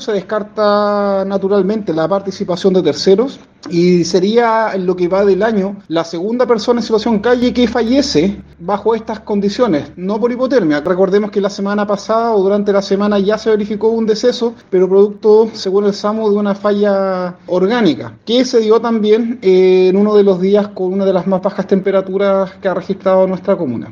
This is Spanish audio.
Se descarta naturalmente la participación de terceros y sería en lo que va del año la segunda persona en situación calle que fallece bajo estas condiciones, no por hipotermia. Recordemos que la semana pasada o durante la semana ya se verificó un deceso, pero producto, según el SAMU, de una falla orgánica, que se dio también en uno de los días con una de las más bajas temperaturas que ha registrado nuestra comuna.